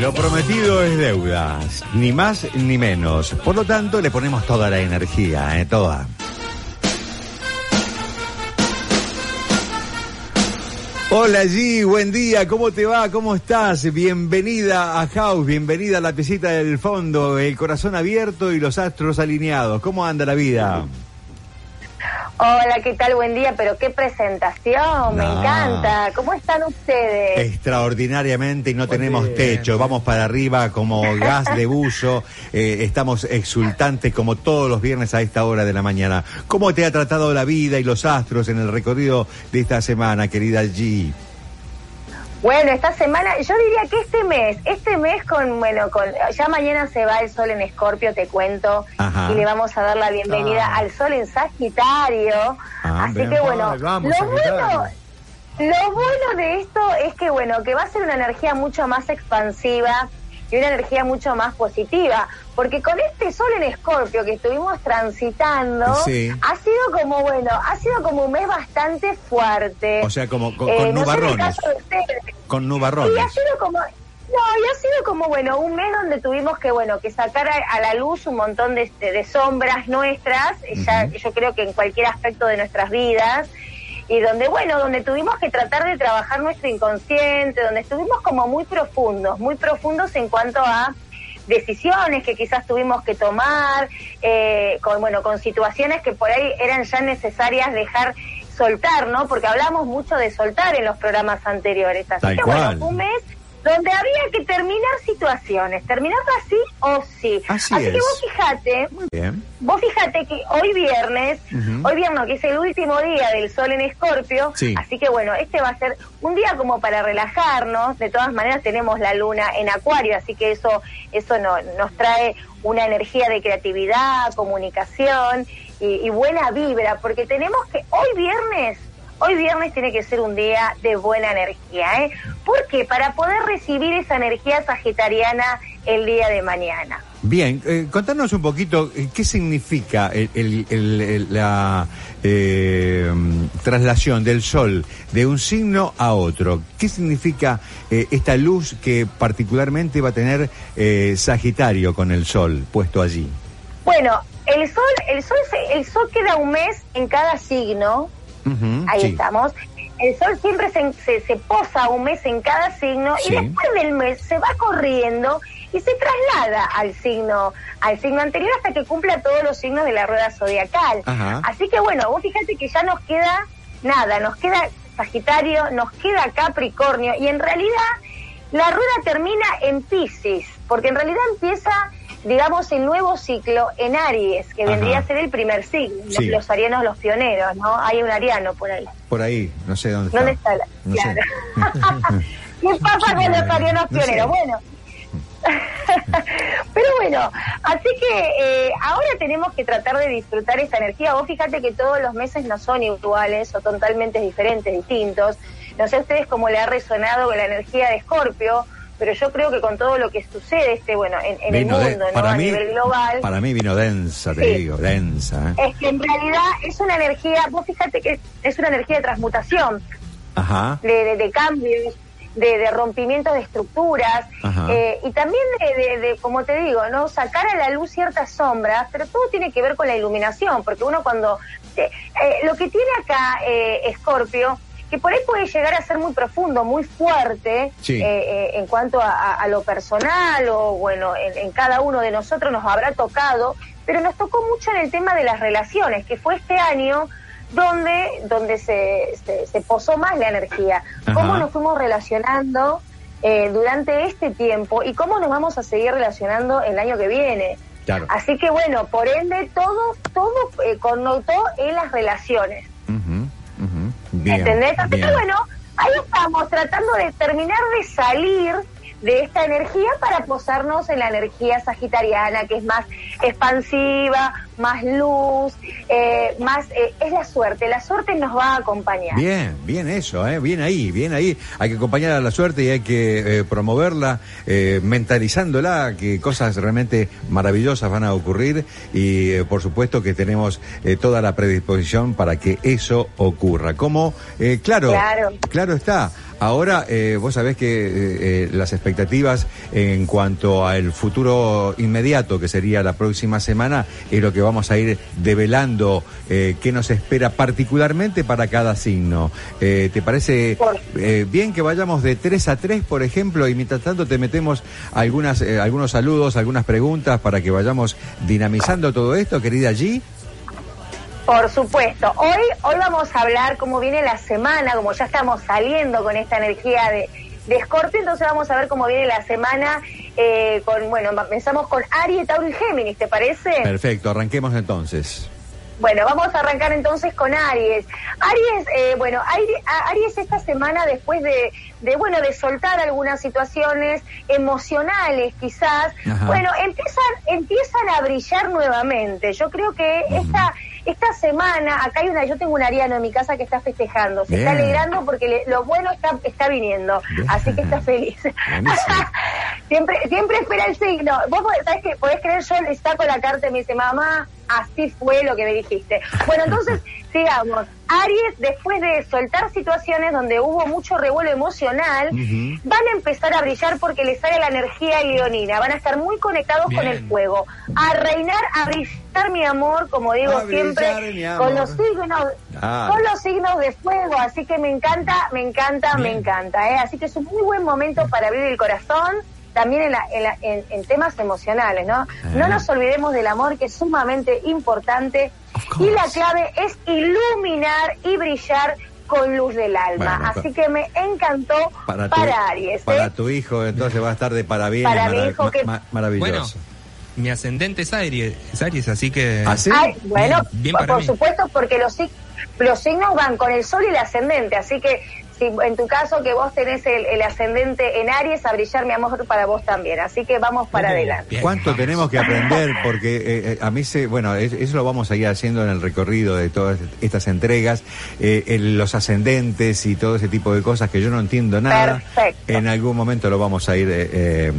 Lo prometido es deuda, ni más ni menos. Por lo tanto, le ponemos toda la energía, ¿eh? toda. Hola G, buen día, ¿cómo te va? ¿Cómo estás? Bienvenida a House, bienvenida a la piscita del fondo, el corazón abierto y los astros alineados. ¿Cómo anda la vida? Hola, ¿qué tal? Buen día, pero qué presentación, me encanta. ¿Cómo están ustedes? Extraordinariamente y no tenemos techo, vamos para arriba como gas de buzo, eh, estamos exultantes como todos los viernes a esta hora de la mañana. ¿Cómo te ha tratado la vida y los astros en el recorrido de esta semana, querida G? Bueno, esta semana, yo diría que este mes, este mes con, bueno, con, ya mañana se va el sol en Escorpio, te cuento, y le vamos a dar la bienvenida Ah. al sol en Sagitario. Ah, Así bien. que bueno, Ay, vamos, lo Sagitario. bueno, lo bueno de esto es que bueno, que va a ser una energía mucho más expansiva y una energía mucho más positiva, porque con este sol en Escorpio que estuvimos transitando, Sí. ha sido como bueno, ha sido como un mes bastante fuerte. O sea, como con, Eh, con no nubarrones. Con Y ha nubarrones. sido como, no, y ha sido como, bueno, un mes donde tuvimos que, bueno, que sacar a, a la luz un montón de, de- de sombras nuestras, ya, yo creo que en cualquier aspecto de nuestras vidas, y donde, bueno, donde tuvimos que tratar de trabajar nuestro inconsciente, donde estuvimos como muy profundos, muy profundos en cuanto a decisiones que quizás tuvimos que tomar, eh, con, bueno, con situaciones que por ahí eran ya necesarias dejar soltar, ¿no? Porque hablamos mucho de soltar en los programas anteriores. Así Tal que cual. bueno, fue un mes donde había que terminar situaciones, terminarlas sí o sí. Así que es. vos fijate, Bien. vos fíjate que hoy viernes, hoy viernes que es el último día del sol en Escorpio, Sí. así que bueno, este va a ser un día como para relajarnos, de todas maneras tenemos la luna en Acuario, así que eso eso no, nos trae una energía de creatividad, comunicación y, y buena vibra, porque tenemos que hoy viernes Hoy viernes tiene que ser un día de buena energía, ¿eh? Porque para poder recibir esa energía sagitariana el día de mañana. Bien, eh, contanos un poquito eh, qué significa el- el- el- el- la eh, traslación del sol de un signo a otro. ¿Qué significa eh, esta luz que particularmente va a tener eh, Sagitario con el sol puesto allí? Bueno, el sol, el sol, se- el sol queda un mes en cada signo. Ahí sí. estamos. El sol siempre se, se, se posa un mes en cada signo Sí. y después del mes se va corriendo y se traslada al signo, al signo anterior hasta que cumpla todos los signos de la rueda zodiacal. Ajá. Así que bueno, vos fíjate que ya nos queda nada, nos queda Sagitario, nos queda Capricornio y en realidad la rueda termina en Pisces, porque en realidad empieza, digamos, el nuevo ciclo en Aries, que Ajá. vendría a ser el primer signo, Sí. los arianos los pioneros, ¿no? Hay un ariano por ahí. Por ahí, no sé dónde está. ¿Dónde está la- No sé. claro. ¿Qué pasa con los arianos No sé. pioneros? Bueno. Pero bueno, así que eh, ahora tenemos que tratar de disfrutar esa energía. Vos fíjate que todos los meses no son iguales o totalmente diferentes, distintos. No sé a ustedes cómo le ha resonado con la energía de Escorpio, pero yo creo que con todo lo que sucede este bueno en, en el Vino de- mundo, ¿no? para a mí, nivel global. Para mí vino densa, te Sí. digo, densa. ¿eh? Es que en realidad es una energía, vos fíjate que es, es una energía de transmutación. Ajá. de, de- de cambios, de, de rompimientos de estructuras eh, y también de, como te digo, no sacar a la luz ciertas sombras, pero todo tiene que ver con la iluminación, porque uno cuando eh, eh, lo que tiene acá eh, Scorpio que por ahí puede llegar a ser muy profundo, muy fuerte Sí. eh, eh, en cuanto a, a- a lo personal o bueno, en, en cada uno de nosotros nos habrá tocado, pero nos tocó mucho en el tema de las relaciones, que fue este año donde, donde se, se, se posó más la energía. Ajá. Cómo nos fuimos relacionando eh, durante este tiempo y cómo nos vamos a seguir relacionando el año que viene. Claro. Así que bueno, por ende todo, todo eh, connotó en las relaciones. Ujú. Bien, ¿Entendés? Así bien. que bueno, ahí estamos tratando de terminar de salir de esta energía para posarnos en la energía sagitariana, que es más expansiva, más luz, eh, más eh, es la suerte. La suerte nos va a acompañar. Bien, bien eso, ¿eh? bien ahí, bien ahí. Hay que acompañar a la suerte y hay que eh, promoverla, mentalizándola, que cosas realmente maravillosas van a ocurrir y por supuesto que tenemos toda la predisposición para que eso ocurra. Como, claro, claro, claro está. Ahora, eh, vos sabés que eh, eh, las expectativas en cuanto al futuro inmediato, que sería la próxima semana, es lo que vamos a ir develando qué nos espera particularmente para cada signo. ¿Te parece bien que vayamos de 3 a 3, por ejemplo, y mientras tanto te metemos algunas, algunos saludos, algunas preguntas para que vayamos dinamizando todo esto, querida G? Por supuesto. Hoy, hoy vamos a hablar cómo viene la semana, como ya estamos saliendo con esta energía de, de Scorpio, entonces vamos a ver cómo viene la semana eh, con, bueno, empezamos con Aries, Tauro y Géminis, ¿te parece? Perfecto, arranquemos entonces. Bueno, vamos a arrancar entonces con Aries. Aries, eh, bueno, Aries esta semana después de, de, bueno, de soltar algunas situaciones emocionales quizás, bueno, empiezan, empiezan a brillar nuevamente. Yo creo que esta esta semana, acá hay una, yo tengo un ariano en mi casa que está festejando, se está alegrando porque lo bueno está, está viniendo, así que está feliz. siempre, siempre espera el signo. Vos sabés que podés creer, yo le saco la carta y me dice, mamá, así fue lo que me dijiste. Bueno, entonces, sigamos. Aries, después de soltar situaciones donde hubo mucho revuelo emocional, van a empezar a brillar porque les sale la energía leonina. Van a estar muy conectados con el fuego. A reinar, a brillar mi amor, como digo siempre, con los signos, con los signos de fuego. Así que me encanta, me encanta, me encanta. ¿eh? Así que es un muy buen momento para abrir el corazón también en, en, temas emocionales, ¿no? No nos olvidemos del amor, que es sumamente importante. Y la clave es iluminar y brillar con luz del alma. Así que me encantó para, Aries. ¿eh? Para tu hijo, entonces va a estar de parabienes. Para mi hijo, que... maravilloso. mi ascendente es Aries, es Aries así que... ¿Ah, bueno, por, supuesto, porque los, los signos van con el sol y el ascendente, así que en tu caso que vos tenés el, ascendente en Aries, a brillar mi amor para vos también. Así que vamos para adelante. ¿Cuánto tenemos que aprender? Porque eh, eh, a mí se, bueno, eso lo vamos a ir haciendo en el recorrido de todas estas entregas, eh, los ascendentes y todo ese tipo de cosas que yo no entiendo nada. Perfecto. En algún momento lo vamos a ir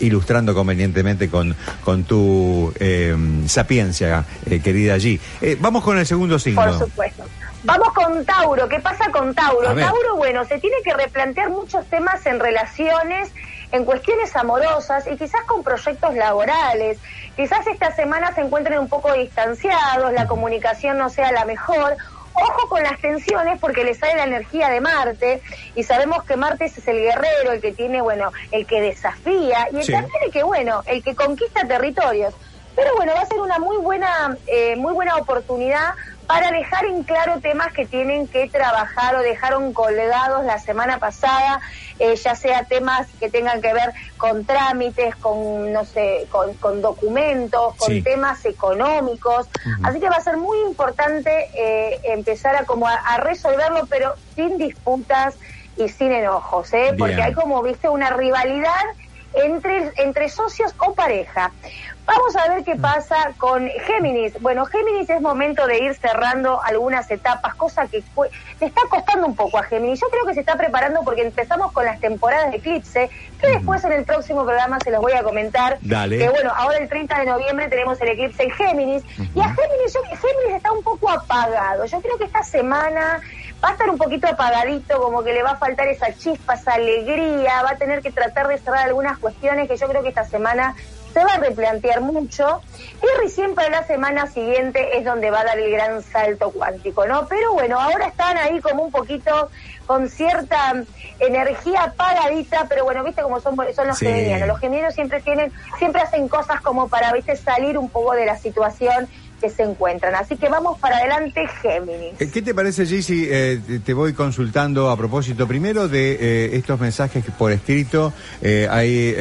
ilustrando convenientemente con, con tu sapiencia, querida allí. vamos con el segundo signo. Por supuesto. Vamos con Tauro. ¿Qué pasa con Tauro? Tauro, bueno, se tiene que replantear muchos temas en relaciones, en cuestiones amorosas y quizás con proyectos laborales. Quizás esta semana se encuentren un poco distanciados, la comunicación no sea la mejor. Ojo con las tensiones porque le sale la energía de Marte y sabemos que Marte es el guerrero, el que tiene, bueno, el que desafía y el también el que, bueno, el que conquista territorios. Pero bueno, va a ser una muy buena, eh, muy buena oportunidad para dejar en claro temas que tienen que trabajar o dejaron colgados la semana pasada, eh, ya sea temas que tengan que ver con trámites, con, no sé, con, documentos, con temas económicos. Así que va a ser muy importante eh, empezar a, como a, resolverlo, pero sin disputas y sin enojos, ¿eh? porque hay como, viste, una rivalidad entre, entre socios o pareja. Vamos a ver qué pasa con Géminis. Bueno, Géminis es momento de ir cerrando algunas etapas, cosa que fue, le está costando un poco a Géminis. Yo creo que se está preparando porque empezamos con las temporadas de eclipse, que después en el próximo programa se los voy a comentar. Dale. Que bueno, ahora el 30 de noviembre tenemos el eclipse en Géminis. Y a Géminis, yo, Géminis está un poco apagado. Yo creo que esta semana va a estar un poquito apagadito, como que le va a faltar esa chispa, esa alegría, va a tener que tratar de cerrar algunas cuestiones que yo creo que esta semana se va a replantear mucho y recién para la semana siguiente es donde va a dar el gran salto cuántico, ¿no? Pero bueno, ahora están ahí como un poquito con cierta energía paradita, pero bueno, viste cómo son, son los geminianos. Los geminianos siempre tienen, siempre hacen cosas como para, viste, salir un poco de la situación que se encuentran. Así que vamos para adelante, Géminis. Eh, ¿Qué te parece, Gigi? Eh, te voy consultando a propósito primero de eh, estos mensajes por escrito. hay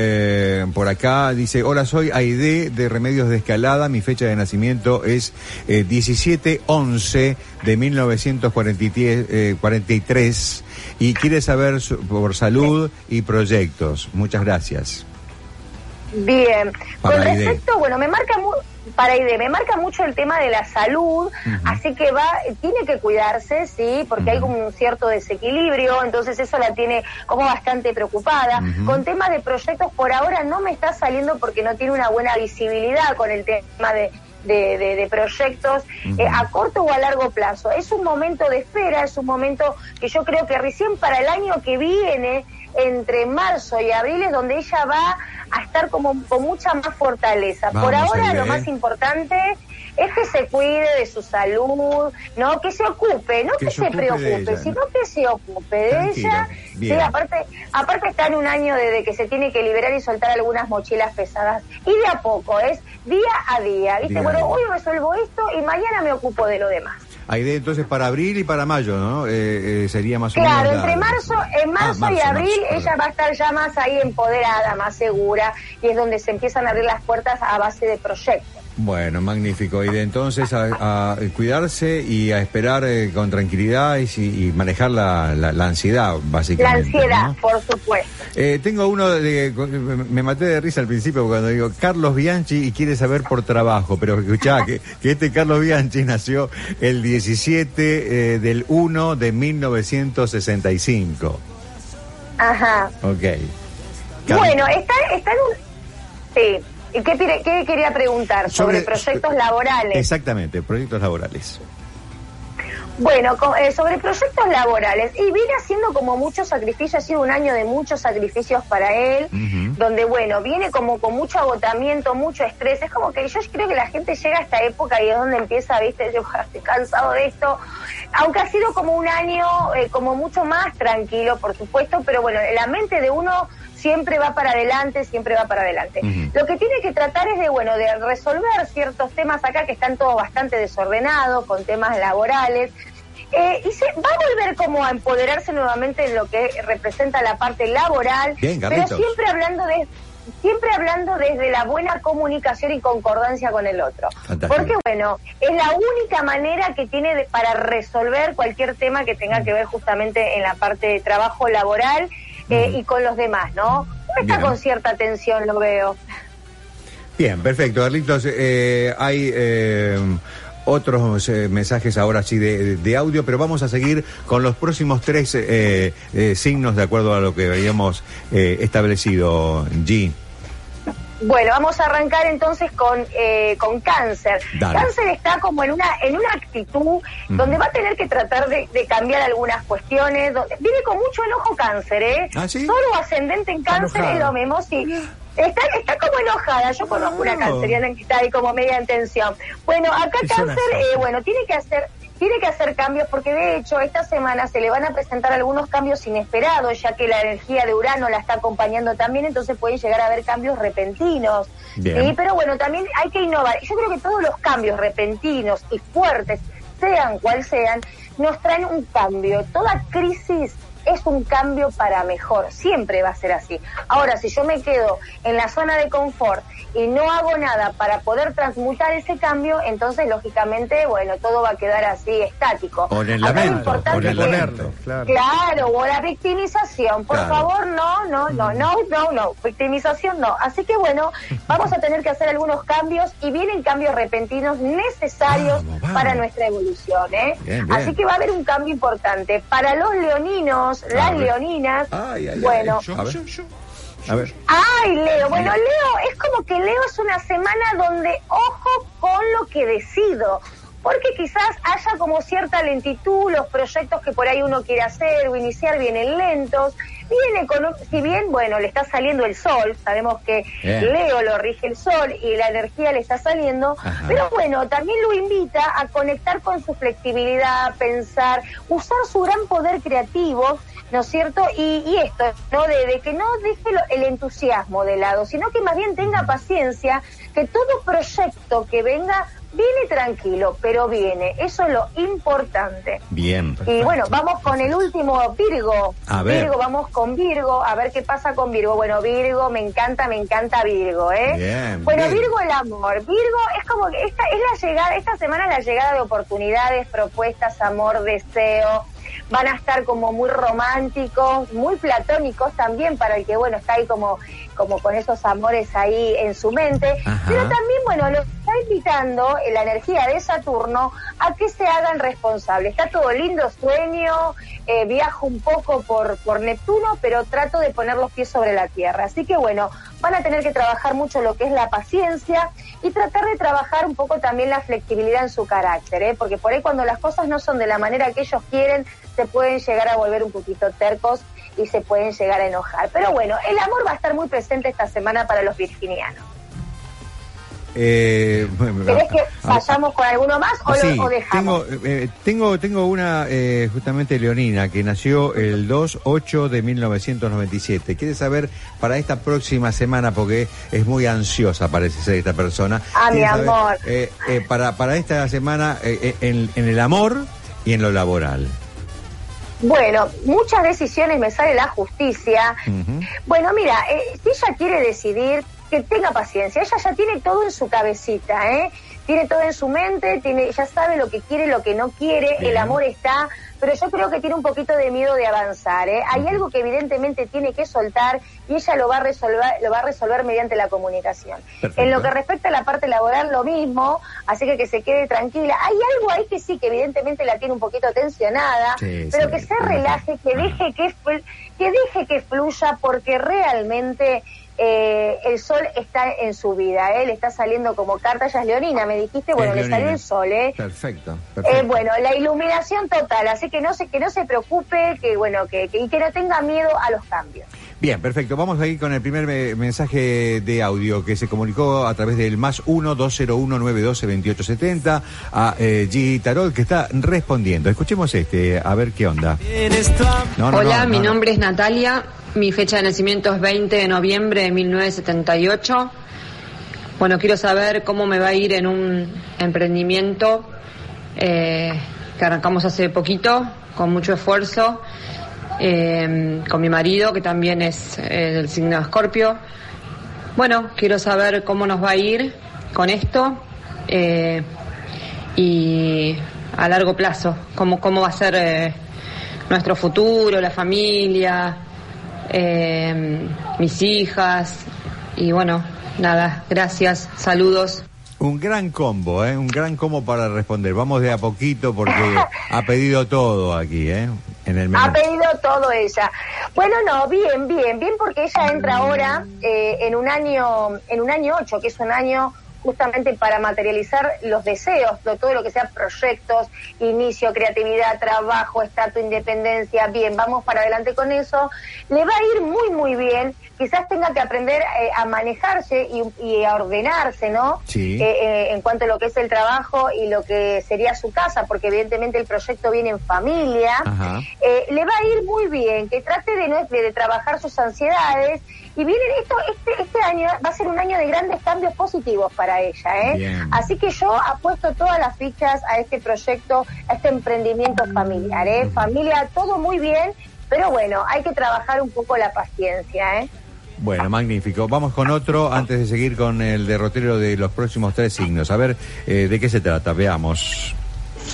por acá, dice, hola, soy Aide de Remedios de Escalada, mi fecha de nacimiento es 17-11 de 1943 y quiere saber por salud y proyectos. Muchas gracias. Bien, con respecto, bueno, me marca muy para ID, me marca mucho el tema de la salud, así que va, tiene que cuidarse, sí, porque hay como un cierto desequilibrio, entonces eso la tiene como bastante preocupada. Con temas de proyectos, por ahora no me está saliendo porque no tiene una buena visibilidad con el tema de, de, proyectos eh, a corto o a largo plazo. Es un momento de espera, es un momento que yo creo que recién para el año que viene, entre marzo y abril, es donde ella va a estar como con mucha más fortaleza. Por ahora lo más importante es que se cuide de su salud, no que se ocupe, no que, se, preocupe, sino que se ocupe de ella. Sí, aparte, aparte está en un año desde que se tiene que liberar y soltar algunas mochilas pesadas. Y de a poco, es día a día. Dice, bueno, hoy resuelvo esto y mañana me ocupo de lo demás. Hay de entonces para abril y para mayo, ¿no? Eh, eh, sería más o menos. Claro, entre marzo, en ah, marzo, y abril ella va a estar ya más ahí empoderada, más segura, y es donde se empiezan a abrir las puertas a base de proyectos. Bueno, magnífico. Y de entonces a, cuidarse y a esperar eh, con tranquilidad y, manejar la, ansiedad, básicamente. La ansiedad, por supuesto. Eh, tengo uno de. Me maté de risa al principio cuando digo Carlos Bianchi y quiere saber por trabajo, pero escuchá que, que este Carlos Bianchi nació el 17 eh, del 1 de 1965. Ajá. Ok. Bueno, está, está en un. Sí. ¿Qué, qué quería preguntar? Sobre, proyectos laborales. Exactamente, proyectos laborales. Bueno, eh, sobre proyectos laborales, y viene haciendo como mucho sacrificio, ha sido un año de muchos sacrificios para él, donde bueno, viene como con mucho agotamiento, mucho estrés, es como que yo creo que la gente llega a esta época y es donde empieza, viste, yo estoy cansado de esto, aunque ha sido como un año eh, como mucho más tranquilo, por supuesto, pero bueno, la mente de uno siempre va para adelante, siempre va para adelante. Lo que tiene que tratar es de, bueno, de resolver ciertos temas acá que están todos bastante desordenados, con temas laborales. Eh, y se va a volver como a empoderarse nuevamente en lo que representa la parte laboral, pero siempre hablando de siempre hablando desde la buena comunicación y concordancia con el otro. Porque bueno, es la única manera que tiene para resolver cualquier tema que tenga que ver justamente en la parte de trabajo laboral eh, y con los demás, ¿no? está con cierta atención, lo veo. Bien, perfecto, Carlitos. Eh, hay eh, otros mensajes ahora sí de, audio, pero vamos a seguir con los próximos tres signos de acuerdo a lo que habíamos establecido, G. Bueno, vamos a arrancar entonces con, eh, con cáncer. Cáncer está como en una, en una actitud donde va a tener que tratar de, cambiar algunas cuestiones. viene con mucho enojo cáncer, ¿eh? ¿Ah, Solo ascendente en cáncer es lo mismo, sí. Está, está como enojada. Yo conozco una canceriana que está ahí como media en tensión. Bueno, acá cáncer, eh, bueno, tiene que hacer tiene que hacer cambios porque de hecho esta semana se le van a presentar algunos cambios inesperados, ya que la energía de Urano la está acompañando también, entonces pueden llegar a haber cambios repentinos. ¿sí? Pero bueno, también hay que innovar. Yo creo que todos los cambios repentinos y fuertes, sean cual sean, nos traen un cambio. Toda crisis es un cambio para mejor, siempre va a ser así. Ahora, si yo me quedo en la zona de confort y no hago nada para poder transmutar ese cambio, entonces lógicamente, bueno, todo va a quedar así estático. O en el lamento, o en el lamento, claro. Claro, o la victimización. Por favor, no, no, no, no, no, no, victimización no. Así que bueno, vamos a tener que hacer algunos cambios y vienen cambios repentinos necesarios para nuestra evolución, ¿eh? Así que va a haber un cambio importante. Para los leoninos, las leoninas, bueno... A ver. Ay, Leo. Bueno, Leo, es como que Leo es una semana donde ojo con lo que decido. Porque quizás haya como cierta lentitud, los proyectos que por ahí uno quiere hacer o iniciar vienen lentos. Con, si bien, bueno, le está saliendo el sol, sabemos que Leo lo rige el sol y la energía le está saliendo, pero bueno, también lo invita a conectar con su flexibilidad, pensar, usar su gran poder creativo ¿no es cierto? Y, esto, ¿no? De, que no deje el entusiasmo de lado, sino que más bien tenga paciencia, que todo proyecto que venga Viene tranquilo, pero viene. Eso es lo importante. Bien. Y bueno, vamos con el último Virgo. A ver. Virgo, vamos con Virgo, a ver qué pasa con Virgo. Bueno, Virgo, me encanta, me encanta Virgo, ¿eh? Bien, bueno, bien. Virgo el amor. Virgo es como que esta es la llegada, esta semana es la llegada de oportunidades, propuestas, amor, deseo. Van a estar como muy románticos, muy platónicos también para el que bueno está ahí como como con esos amores ahí en su mente, Ajá. pero también bueno lo está invitando la energía de Saturno a que se hagan responsables. Está todo lindo, sueño, eh, viajo un poco por, por Neptuno, pero trato de poner los pies sobre la tierra. Así que bueno, van a tener que trabajar mucho lo que es la paciencia y tratar de trabajar un poco también la flexibilidad en su carácter, ¿eh? porque por ahí cuando las cosas no son de la manera que ellos quieren, se pueden llegar a volver un poquito tercos y se pueden llegar a enojar. Pero bueno, el amor va a estar muy presente esta semana para los virginianos. Eh, ¿Querés que vayamos con alguno más o, sí, lo, o dejamos? Tengo, eh, tengo, tengo una eh, justamente leonina que nació el 2-8 de 1997. Quiere saber para esta próxima semana, porque es muy ansiosa, parece ser esta persona. Ah, mi saber, amor. eh, eh, para, para esta semana, eh, en, en el amor y en lo laboral. Bueno, muchas decisiones me sale la justicia. Bueno, mira, eh, si ella quiere decidir, que tenga paciencia. Ella ya tiene todo en su cabecita, ¿eh? Tiene todo en su mente, tiene, ya sabe lo que quiere, lo que no quiere, Bien. el amor está, pero yo creo que tiene un poquito de miedo de avanzar, ¿eh? Hay algo que evidentemente tiene que soltar y ella lo va a resolver, lo va a resolver mediante la comunicación. Perfecto. En lo que respecta a la parte laboral, lo mismo, así que que se quede tranquila. Hay algo ahí que sí, que evidentemente la tiene un poquito tensionada, Sí, pero sí, que se relaje, que deje que, que deje que fluya, porque realmente eh, el sol está en su vida, ¿eh? le está saliendo como carta, ella es leonina, me dijiste, bueno, le salió el sol, ¿eh? Perfecto, Eh, bueno, la iluminación total, así que no se, que no se preocupe, que bueno, que, que- y que no tenga miedo a los cambios. Bien, perfecto. Vamos a ir con el primer me- mensaje de audio que se comunicó a través del más 1-201-912-2870 a eh, G. Tarot que está respondiendo. Escuchemos este, a ver qué onda. No, no, Hola, no, mi no, no. nombre es Natalia, mi fecha de nacimiento es 20 de noviembre de 1978. Bueno, quiero saber cómo me va a ir en un emprendimiento eh, que arrancamos hace poquito, con mucho esfuerzo, eh, con mi marido, que también es del signo Escorpio. Bueno, quiero saber cómo nos va a ir con esto eh, y a largo plazo, cómo, cómo va a ser eh, nuestro futuro, la familia, eh, mis hijas y bueno, nada, gracias, saludos. Un gran combo, ¿eh? Un gran combo para responder. Vamos de a poquito porque ha pedido todo aquí, ¿eh? En el menú. Ha pedido todo ella. Bueno, no, bien, bien, bien porque ella entra ahora eh, en un año, en un año 8, que es un año justamente para materializar los deseos, lo- todo lo que sea proyectos, inicio, creatividad, trabajo, estatus, independencia, bien, vamos para adelante con eso. Le va a ir muy, muy bien. Quizás tenga que aprender eh, a manejarse y, y a ordenarse, ¿no? Sí. Eh, eh, en cuanto a lo que es el trabajo y lo que sería su casa, porque evidentemente el proyecto viene en familia. Eh, le va a ir muy bien, que trate de, no- de, de trabajar sus ansiedades y viene esto este, este año va a ser un año de grandes cambios positivos para ella, ¿eh? Bien. Así que yo apuesto todas las fichas a este proyecto, a este emprendimiento familiar, ¿eh? Familia, todo muy bien, pero bueno, hay que trabajar un poco la paciencia, ¿eh? Bueno, magnífico. Vamos con otro antes de seguir con el derrotero de los próximos tres signos. A ver, eh, ¿de qué se trata? Veamos.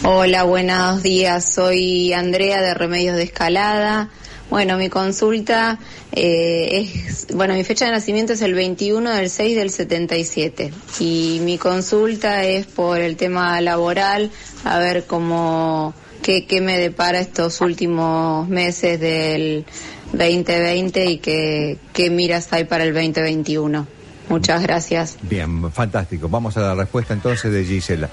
Hola, buenos días. Soy Andrea de Remedios de Escalada. Bueno, mi consulta eh, es, bueno, mi fecha de nacimiento es el 21 del 6 del 77 y mi consulta es por el tema laboral, a ver cómo, qué, qué me depara estos últimos meses del 2020 y qué, qué miras hay para el 2021. Muchas gracias. Bien, fantástico. Vamos a la respuesta entonces de Gisela.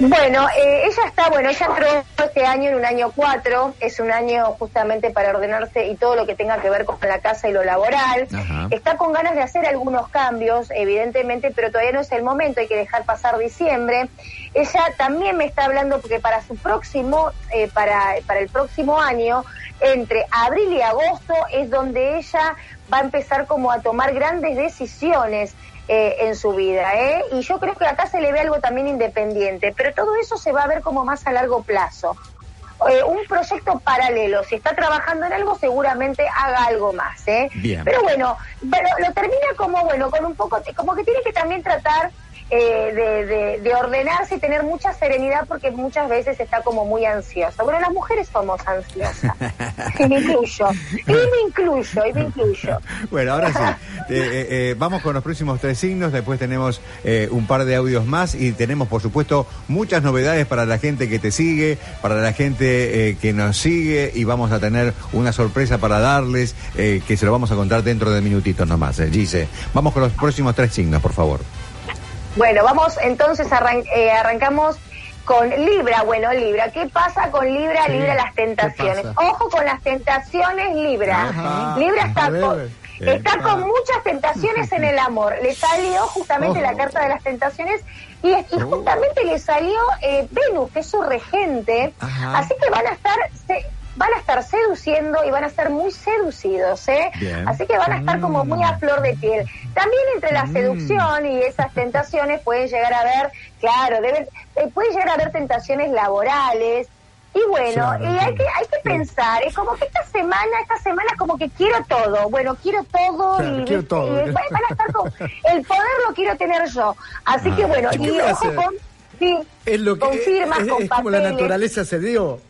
Bueno, eh, ella está, bueno, ella entró este año en un año 4, es un año justamente para ordenarse y todo lo que tenga que ver con la casa y lo laboral. Ajá. Está con ganas de hacer algunos cambios, evidentemente, pero todavía no es el momento, hay que dejar pasar diciembre. Ella también me está hablando porque para su próximo, eh, para, para el próximo año, entre abril y agosto es donde ella va a empezar como a tomar grandes decisiones eh, en su vida. ¿eh? Y yo creo que acá se le ve algo también independiente, pero todo eso se va a ver como más a largo plazo. Eh, un proyecto paralelo, si está trabajando en algo, seguramente haga algo más. ¿eh? Bien. Pero bueno, pero lo termina como, bueno, con un poco, como que tiene que también tratar eh, de, de, de, ordenarse y tener mucha serenidad porque muchas veces está como muy ansiosa. Bueno, las mujeres somos ansiosas. y me incluyo. Y me incluyo, y me incluyo. Bueno, ahora sí. Eh, eh, eh, vamos con los próximos tres signos. Después tenemos eh, un par de audios más y tenemos, por supuesto, muchas novedades para la gente que te sigue, para la gente que nos sigue y vamos a tener una sorpresa para darles eh, que se lo vamos a contar dentro de minutitos nomás, Gise. Vamos con los próximos tres signos, por favor. Bueno, vamos entonces, arran eh, arrancamos con Libra. Bueno, Libra, ¿qué pasa con Libra? Sí, Libra, las tentaciones. Ojo con las tentaciones, Libra. Ajá. Libra está con... Está con muchas tentaciones en el amor. Le salió justamente la carta de las tentaciones y, y justamente le salió eh, Venus, que es su regente. Ajá. Así que van a estar se- van a estar seduciendo y van a estar muy seducidos, ¿eh? Bien. Así que van a estar como muy a flor de piel. También entre la seducción y esas tentaciones pueden llegar a haber, claro, deben, eh, puede llegar a haber tentaciones laborales. Y bueno, Claro, y hay que, hay que pensar, es como que esta semana, esta semana es como que quiero todo, bueno, quiero todo Claro, y, quiero todo. y van a estar con, el poder lo quiero tener yo. Así que bueno, ¿Y ojo con, sí, Es lo que con firmas, es, con es como la naturaleza se dio.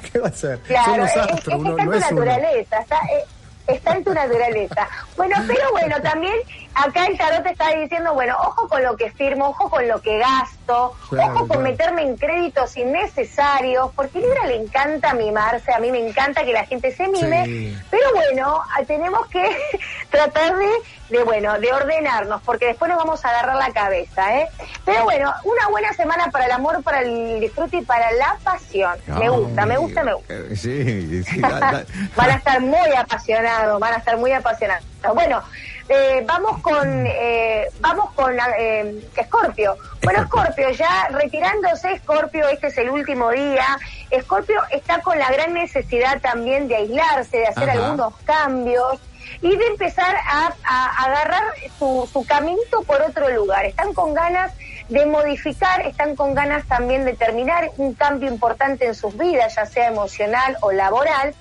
¿Qué va a hacer? Claro, Son los es, es uno está en no tu es uno. naturaleza, está, eh, está en tu naturaleza. Bueno, pero bueno, también acá el tarot te está diciendo, bueno, ojo con lo que firmo, ojo con lo que gasto, Claro, ojo con claro. meterme en créditos innecesarios, porque a Libra le encanta mimarse, a mí me encanta que la gente se mime, Sí. pero bueno, ah, tenemos que tratar de, de, bueno, de ordenarnos, porque después nos vamos a agarrar la cabeza, ¿eh? Pero bueno, una buena semana para el amor, para el disfrute y para la pasión. Me gusta, me gusta, me gusta. Eh, Sí, sí. van a estar muy apasionados, van a estar muy apasionados. Bueno, eh, vamos con eh, vamos con eh, Scorpio. Bueno, Scorpio, ya retirándose Scorpio, este es el último día. Scorpio está con la gran necesidad también de aislarse, de hacer Ajá. algunos cambios y de empezar a, a agarrar su, su caminito por otro lugar. Están con ganas de modificar, están con ganas también de terminar un cambio importante en sus vidas, ya sea emocional o laboral.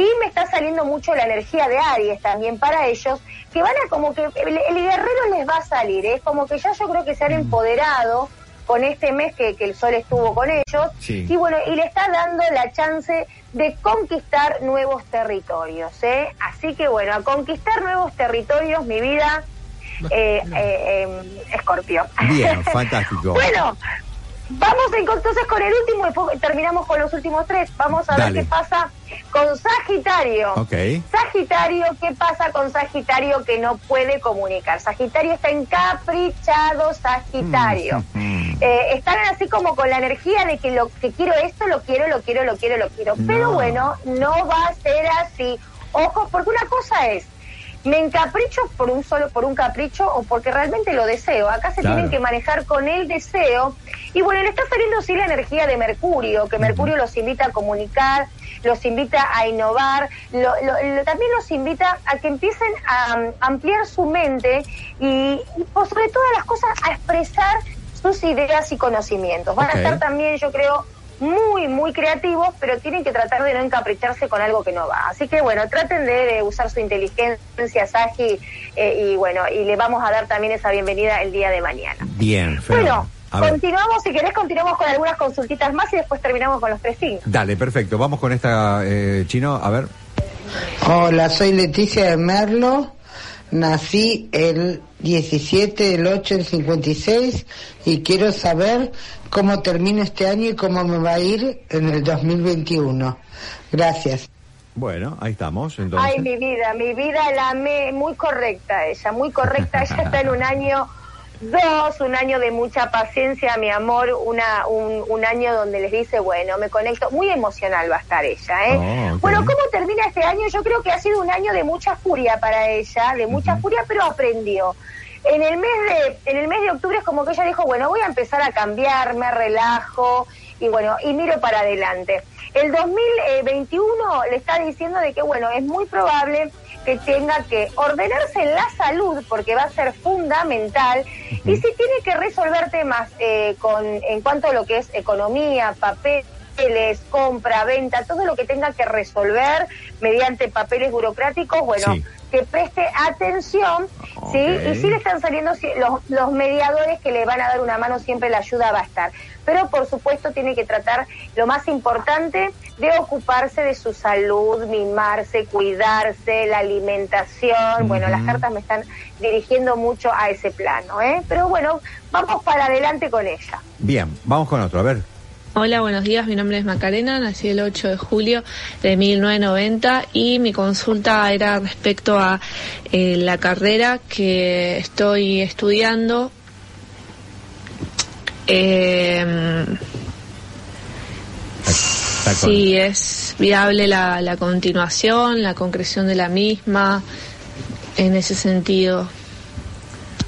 Y me está saliendo mucho la energía de Aries también para ellos, que van a como que el, el guerrero les va a salir, ¿eh? es como que ya yo creo que se han empoderado con este mes que, que el sol estuvo con ellos Sí. y bueno y le está dando la chance de conquistar nuevos territorios ¿eh? así que bueno a conquistar nuevos territorios mi vida eh, eh, eh, Escorpio Bien, fantástico. bueno vamos entonces con el último y después terminamos con los últimos tres vamos a Dale. ver qué pasa con Sagitario Ok. Sagitario, ¿qué pasa con Sagitario que no puede comunicar? Sagitario está encaprichado, Sagitario. Mm. Eh, están así como con la energía de que lo que quiero esto, lo quiero, lo quiero, lo quiero, lo quiero. Pero No. bueno, no va a ser así. Ojo, porque una cosa es, me encapricho por un solo, por un capricho o porque realmente lo deseo. Acá se Claro. tienen que manejar con el deseo. Y bueno, le está saliendo sí la energía de Mercurio, que Mercurio los invita a comunicar, los invita a innovar, lo- lo- lo- también los invita a que empiecen a um, ampliar su mente y, y por sobre todas las cosas a expresar sus ideas y conocimientos. Van a estar también, yo creo, muy, muy creativos, pero tienen que tratar de no encapricharse con algo que no va. Así que bueno, traten de, de usar su inteligencia, Sagi, eh, y bueno, y le vamos a dar también esa bienvenida el día de mañana. Bien, fenómeno. Bueno, A ver. continuamos, si querés, continuamos con algunas consultitas más y después terminamos con los tres signos. Dale, perfecto. Vamos con esta, eh, Chino, a ver. Hola, soy Leticia de Merlo. Nací el 17 del 8 del 56 y quiero saber cómo termina este año y cómo me va a ir en el 2021. Gracias. Bueno, ahí estamos, entonces. Ay, mi vida, mi vida la amé, muy correcta ella, muy correcta. Ella está en un año dos, un año de mucha paciencia, mi amor, una, un, un año donde les dice, bueno, me conecto, muy emocional va a estar ella, ¿eh? Oh. Bueno, ¿cómo termina este año? Yo creo que ha sido un año de mucha furia para ella, de mucha furia, pero aprendió. en el mes de, en el mes de octubre es como que ella dijo, bueno, voy a empezar a cambiar, me relajo y bueno, y miro para adelante. El 2021 le está diciendo de que bueno, es muy probable que tenga que ordenarse en la salud porque va a ser fundamental y si tiene que resolver temas eh, con en cuanto a lo que es economía, papeles, compra, venta, todo lo que tenga que resolver mediante papeles burocráticos, bueno, Sí. Que preste atención, ¿sí? Y sí le están saliendo si- los, los mediadores que le van a dar una mano, siempre la ayuda va a estar. Pero por supuesto tiene que tratar lo más importante de ocuparse de su salud, mimarse, cuidarse, la alimentación. Bueno, las cartas me están dirigiendo mucho a ese plano, ¿eh? Pero bueno, vamos para adelante con ella. Bien, vamos con otro, a ver. Hola, buenos días. Mi nombre es Macarena, nací el 8 de julio de 1990 y mi consulta era respecto a eh, la carrera que estoy estudiando. Eh, si es viable la, la continuación, la concreción de la misma, en ese sentido.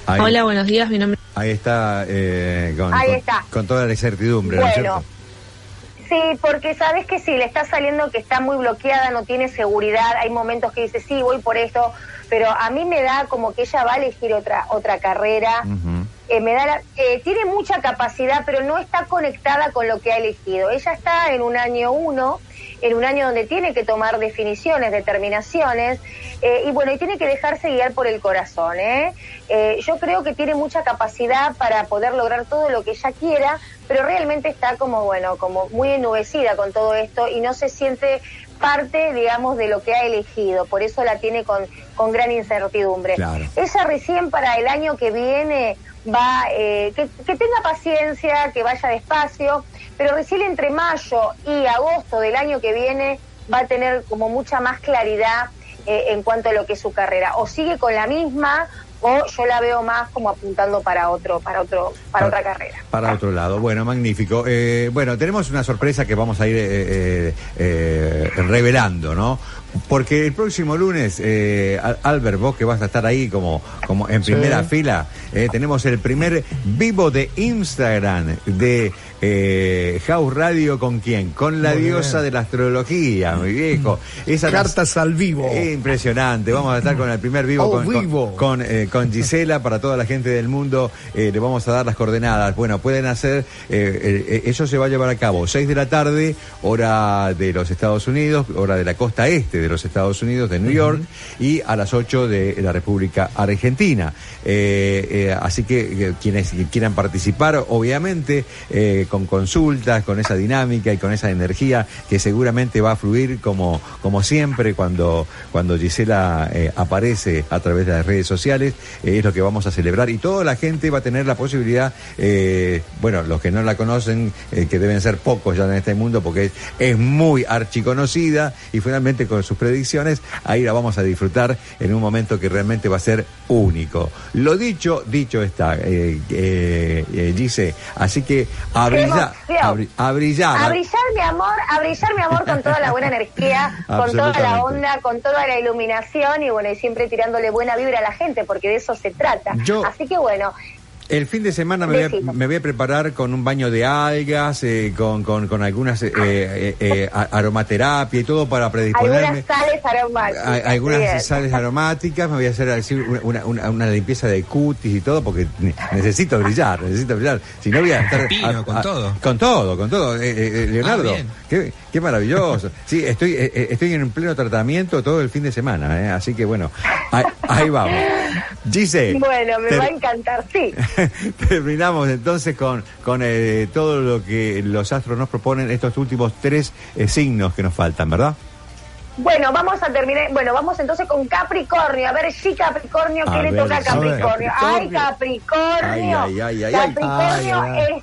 Ahí, Hola, buenos días. Mi nombre ahí está, eh, con, Ahí está. con toda la incertidumbre, ¿no es Bueno, cierto? Sí, porque sabes que si le está saliendo que está muy bloqueada, no tiene seguridad, hay momentos que dice, sí, voy por esto, pero a mí me da como que ella va a elegir otra, otra carrera. Eh, me da la- eh, tiene mucha capacidad, pero no está conectada con lo que ha elegido. Ella está en un año uno, en un año donde tiene que tomar definiciones, determinaciones, eh, y bueno, y tiene que dejarse guiar por el corazón. ¿eh? Eh, yo creo que tiene mucha capacidad para poder lograr todo lo que ella quiera, pero realmente está como, bueno, como muy ennubecida con todo esto y no se siente parte, digamos, de lo que ha elegido. Por eso la tiene con, con gran incertidumbre. Claro. Ella recién para el año que viene va, eh, que, que tenga paciencia, que vaya despacio, pero recién entre mayo y agosto del año que viene va a tener como mucha más claridad eh, en cuanto a lo que es su carrera. O sigue con la misma o yo la veo más como apuntando para otro, para otro, para, otra carrera. Para otro lado. Bueno, magnífico. Eh, bueno, tenemos una sorpresa que vamos a ir eh, eh, eh, revelando, ¿no? Porque el próximo lunes, eh, Al- Albert, vos que vas a estar ahí como, como en primera fila, eh, tenemos el primer vivo de Instagram de eh, House Radio con quién? Con la Muy diosa bien. de la astrología, mi viejo. Esa nos- Cartas al vivo. Eh, impresionante. Vamos a estar con el primer vivo Oh, con, con- vivo. con, eh, con Gisela para toda la gente del mundo. le vamos a dar las coordenadas. Bueno, pueden hacer, eso se va a llevar a cabo 6 de la tarde, hora de los Estados Unidos, hora de la costa este de los Estados Unidos, de New York, y a las 8 de la República Argentina. Eh, eh, así que eh, quienes quieran participar, obviamente, con consultas, con esa dinámica y con esa energía que seguramente va a fluir como, como siempre cuando, cuando Gisela aparece a través de las redes sociales, es lo que vamos a celebrar y toda la gente va a tener la posibilidad, bueno, los que no la conocen, que deben ser pocos ya en este mundo porque es, es muy archiconocida y finalmente con sus predicciones, ahí la vamos a disfrutar en un momento que realmente va a ser único. Lo dicho, dicho está, eh, eh, eh, Gise, así que a ¡Qué brillar, a, bri- a brillar. A brillar, mi amor, a brillar, mi amor, con toda la buena energía, con toda la onda, con toda la iluminación y bueno, y siempre tirándole buena vibra a la gente, porque de eso se trata. Yo- Así que bueno, El fin de semana me voy, a, me voy a preparar con un baño de algas, eh, con, con, con algunas eh, eh, eh, aromaterapia y todo para predisponerme. algunas sales aromáticas. a- algunas bien. sales aromáticas, me voy a hacer así una, una, una limpieza de cutis y todo porque ne- necesito brillar, necesito brillar. Si no voy a estar... Pino, con todo. Con todo, con todo. Eh, eh, Leonardo, Ah, qué, qué maravilloso. Sí, estoy, estoy en pleno tratamiento todo el fin de semana, eh, así que bueno, ahí, ahí vamos. Gise. Bueno, me va a encantar, sí. Terminamos entonces con, con eh, todo lo que los astros nos proponen, estos últimos tres eh, signos que nos faltan, ¿verdad? Bueno, vamos a terminar. Bueno, vamos entonces con Capricornio. A ver, sí, Capricornio, ¿qué le toca a Capricornio? Ay, Capricornio. Capricornio. Ay, ay, ay,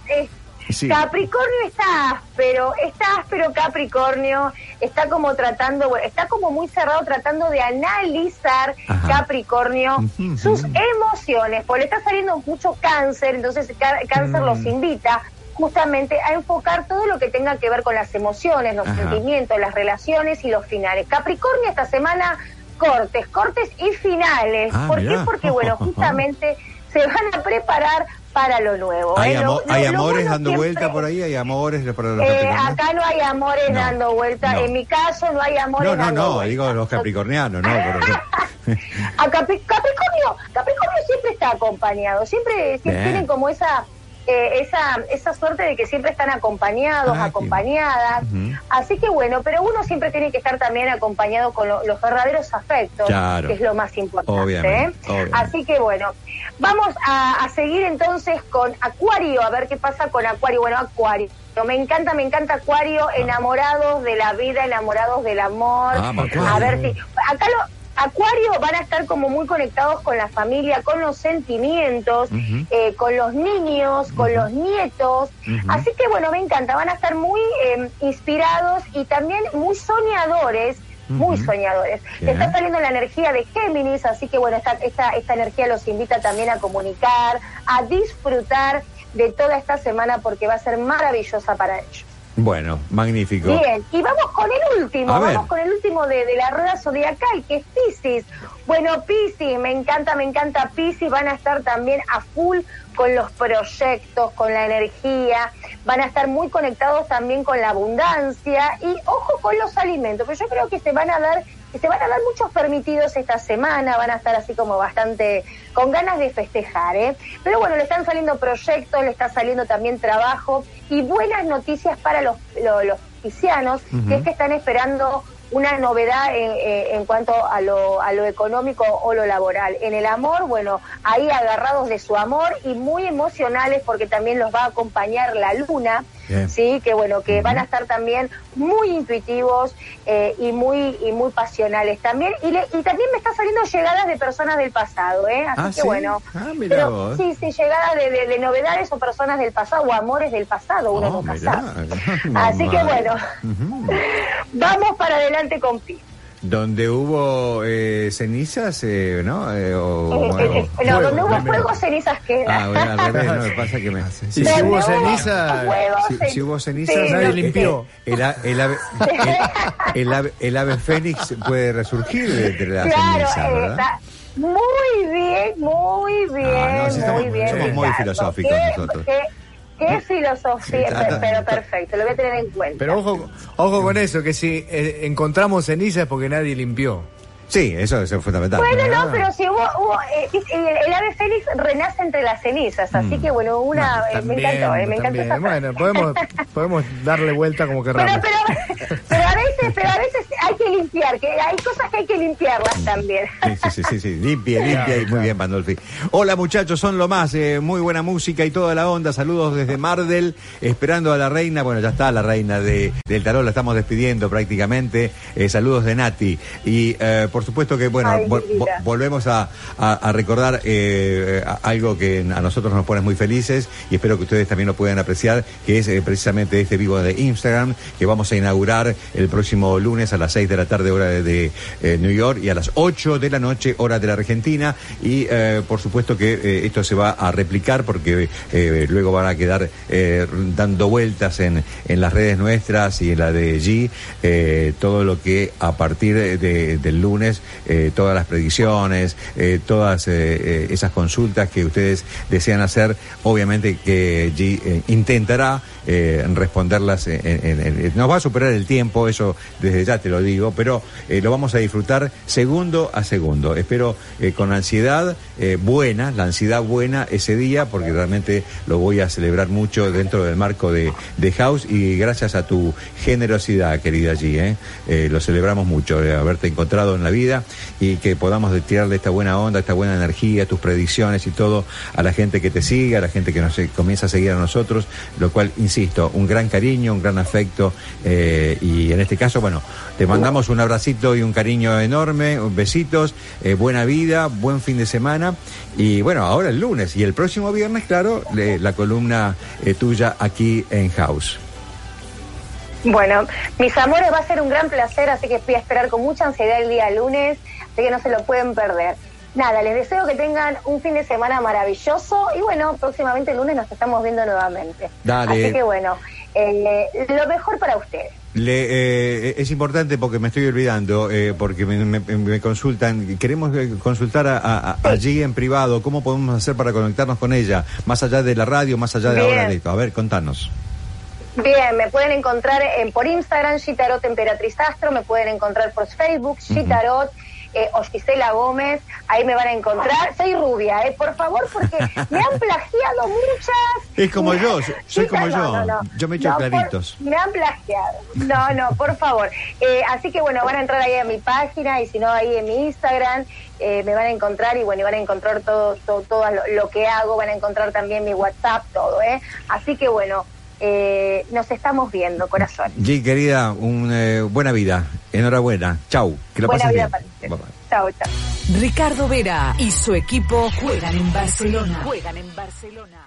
es. es- Sí. Capricornio está áspero, está áspero Capricornio, está como tratando, bueno, está como muy cerrado tratando de analizar Ajá. Capricornio sus emociones, porque le está saliendo mucho cáncer, entonces cáncer los Mm. invita justamente a enfocar todo lo que tenga que ver con las emociones, los Ajá. sentimientos, las relaciones y los finales. Capricornio esta semana cortes, cortes y finales. Ah, ¿Por mirá. qué? Porque bueno, justamente se van a preparar para lo nuevo. ¿Hay, ¿eh? amo- Lo- hay lo amores bueno dando siempre- vuelta por ahí? ¿Hay amores para los Eh, capricornianos? acá no hay amores No, dando vuelta. no. En mi caso no hay amores No, no, dando no, vuelta. digo los capricornianos, no. A Capri- Capricornio, Capricornio siempre está acompañado, siempre, siempre tienen como esa, eh, esa esa suerte de que siempre están acompañados, Ah, acompañadas. Así que bueno, pero uno siempre tiene que estar también acompañado con lo- los verdaderos afectos, Claro. que es lo más importante. Obviamente, ¿eh? obviamente. Así que bueno, vamos a, a seguir entonces con Acuario, a ver qué pasa con Acuario. Bueno, Acuario. Me encanta, me encanta Acuario, enamorados de la vida, enamorados del amor. Ah, a ver si. Acá lo. Acuario van a estar como muy conectados con la familia, con los sentimientos, eh, con los niños, con los nietos. Así que bueno, me encanta, van a estar muy eh, inspirados y también muy soñadores. Muy soñadores. Bien. Está saliendo la energía de Géminis, así que bueno, esta, esta, esta energía los invita también a comunicar, a disfrutar de toda esta semana porque va a ser maravillosa para ellos. Bueno, magnífico. Bien, y vamos con el último, A ver. vamos con el último de, de la rueda zodiacal, que es Pisces. Bueno, Pisces, me encanta, me encanta Pisces, van a estar también a full con los proyectos, con la energía, van a estar muy conectados también con la abundancia y ojo con los alimentos, pero yo creo que se van a dar que se van a dar muchos permitidos esta semana, van a estar así como bastante con ganas de festejar, ¿eh? Pero bueno, le están saliendo proyectos, le está saliendo también trabajo y buenas noticias para los, lo- los que es que están esperando una novedad en, eh, en cuanto a lo, a lo económico o lo laboral. En el amor, bueno, ahí agarrados de su amor y muy emocionales porque también los va a acompañar la luna, Bien. sí, que bueno, que van a estar también muy intuitivos eh, y muy y muy pasionales también. Y, le- y también me está saliendo llegadas de personas del pasado, ¿eh? Así Ah, que ¿sí? bueno. Ah, mira pero, vos. sí, sí, llegadas de, de- de novedades o personas del pasado o amores del pasado, uno Oh, nunca mirá. sabe. Así que bueno, vamos para adelante con Pi. Donde hubo eh, cenizas, eh, ¿no? Eh, o- Eh, o- eh, no, fuego, donde hubo fuego, cenizas quedan. Ah, bueno, al revés, no, me pasa que me... Y si hubo ceniza, fuego, Si, hubo cenizas, sí, nadie no, limpió. El, el ave, el, el ave, el ave fénix puede resurgir de, de la Claro, ceniza, eh, ¿verdad? está muy bien, muy bien, Ah, no, sí, muy estamos- bien. somos muy filosóficos ¿Qué- nosotros. Qué, qué filosofía, Sí, pero, perfecto, lo voy a tener en cuenta. Pero ojo, ojo con eso, que si eh, encontramos ceniza es porque nadie limpió. Sí, eso, eso es fundamental. Bueno, no, Ah. pero si hubo, hubo eh, el, el ave fénix renace entre las cenizas, así que bueno, una, eh, me encantó, eh, me encantó Bueno, podemos, podemos darle vuelta como Pero, querramos. pero, pero a veces, pero a veces hay que limpiar, que hay cosas que hay que limpiarlas también. Sí, sí, sí, sí, sí. limpia, limpia y muy bien, Pandolfi. Hola muchachos, son lo más, eh, muy buena música y toda la onda. Saludos desde Mardel, esperando a la reina. Bueno, ya está la reina de, del tarot, la estamos despidiendo prácticamente. Eh, saludos de Nati. Y eh, por supuesto que, bueno, Ay, vo- volvemos a, a- a recordar a- algo que a nosotros nos pone muy felices y espero que ustedes también lo puedan apreciar, que es precisamente este vivo de Instagram que vamos a inaugurar el próximo lunes a las 6 de la tarde hora de, eh, New York y a las 8 de la noche hora de la Argentina. Y eh, por supuesto que eh, esto se va a replicar porque luego van a quedar dando vueltas en, en las redes nuestras y en la de G todo lo que a partir de- del lunes todas las predicciones, todas esas consultas que ustedes desean hacer, obviamente que G intentará eh, responderlas. en- nos va a superar el tiempo, eso desde ya te lo digo, pero eh, lo vamos a disfrutar segundo a segundo. Espero eh, con ansiedad eh, buena, la ansiedad buena ese día, porque realmente lo voy a celebrar mucho dentro del marco de, de House y gracias a tu generosidad, querida. Eh, lo celebramos mucho, haberte encontrado en la vida y que podamos tirarle esta buena onda, esta buena energía, tus predicciones y todo a la gente que te sigue, a la gente que nos comienza a seguir a nosotros, lo cual, insisto, un gran cariño, un gran afecto eh, y en este caso, bueno, te mandamos un abracito y un cariño enorme, besitos, eh, buena vida, buen fin de semana y bueno, ahora el lunes y el próximo viernes, claro, le- la columna eh, tuya aquí en House. Bueno, mis amores, va a ser un gran placer, así que voy a esperar con mucha ansiedad el día lunes, así que no se lo pueden perder. Nada, les deseo que tengan un fin de semana maravilloso y bueno, próximamente el lunes nos estamos viendo nuevamente. Dale. Así que bueno, eh, lo mejor para ustedes. Le, eh, es importante porque me estoy olvidando, eh, porque me, me- me consultan, queremos eh, consultar a- a- a- allí en privado, ¿cómo podemos hacer para conectarnos con ella? Más allá de la radio, más allá de Bien. ahora de esto. A ver, contanos. Bien, me pueden encontrar en, por Instagram, Gitarot Emperatriz Astro, me pueden encontrar por Facebook, Gitarot, eh, o Gisela Gómez, ahí me van a encontrar. Soy rubia, eh, por favor, porque me han plagiado muchas. Es como yo, soy como yo. no, no. Yo me echo por- claritos. me han plagiado. No, no, por favor. Eh, así que bueno, van a entrar ahí a mi página y si no ahí en mi Instagram eh, me van a encontrar y bueno, y van a encontrar todo, todo, todo lo, lo que hago, van a encontrar también mi WhatsApp, todo, ¿eh? Así que bueno, eh, nos estamos viendo, corazón. G, querida, un, eh, buena vida. Enhorabuena. Chau. Que la Buena pases vida bien. para usted. Bye, bye. Chao, chao. Ricardo Vera y su equipo juegan en Barcelona. Juegan en Barcelona.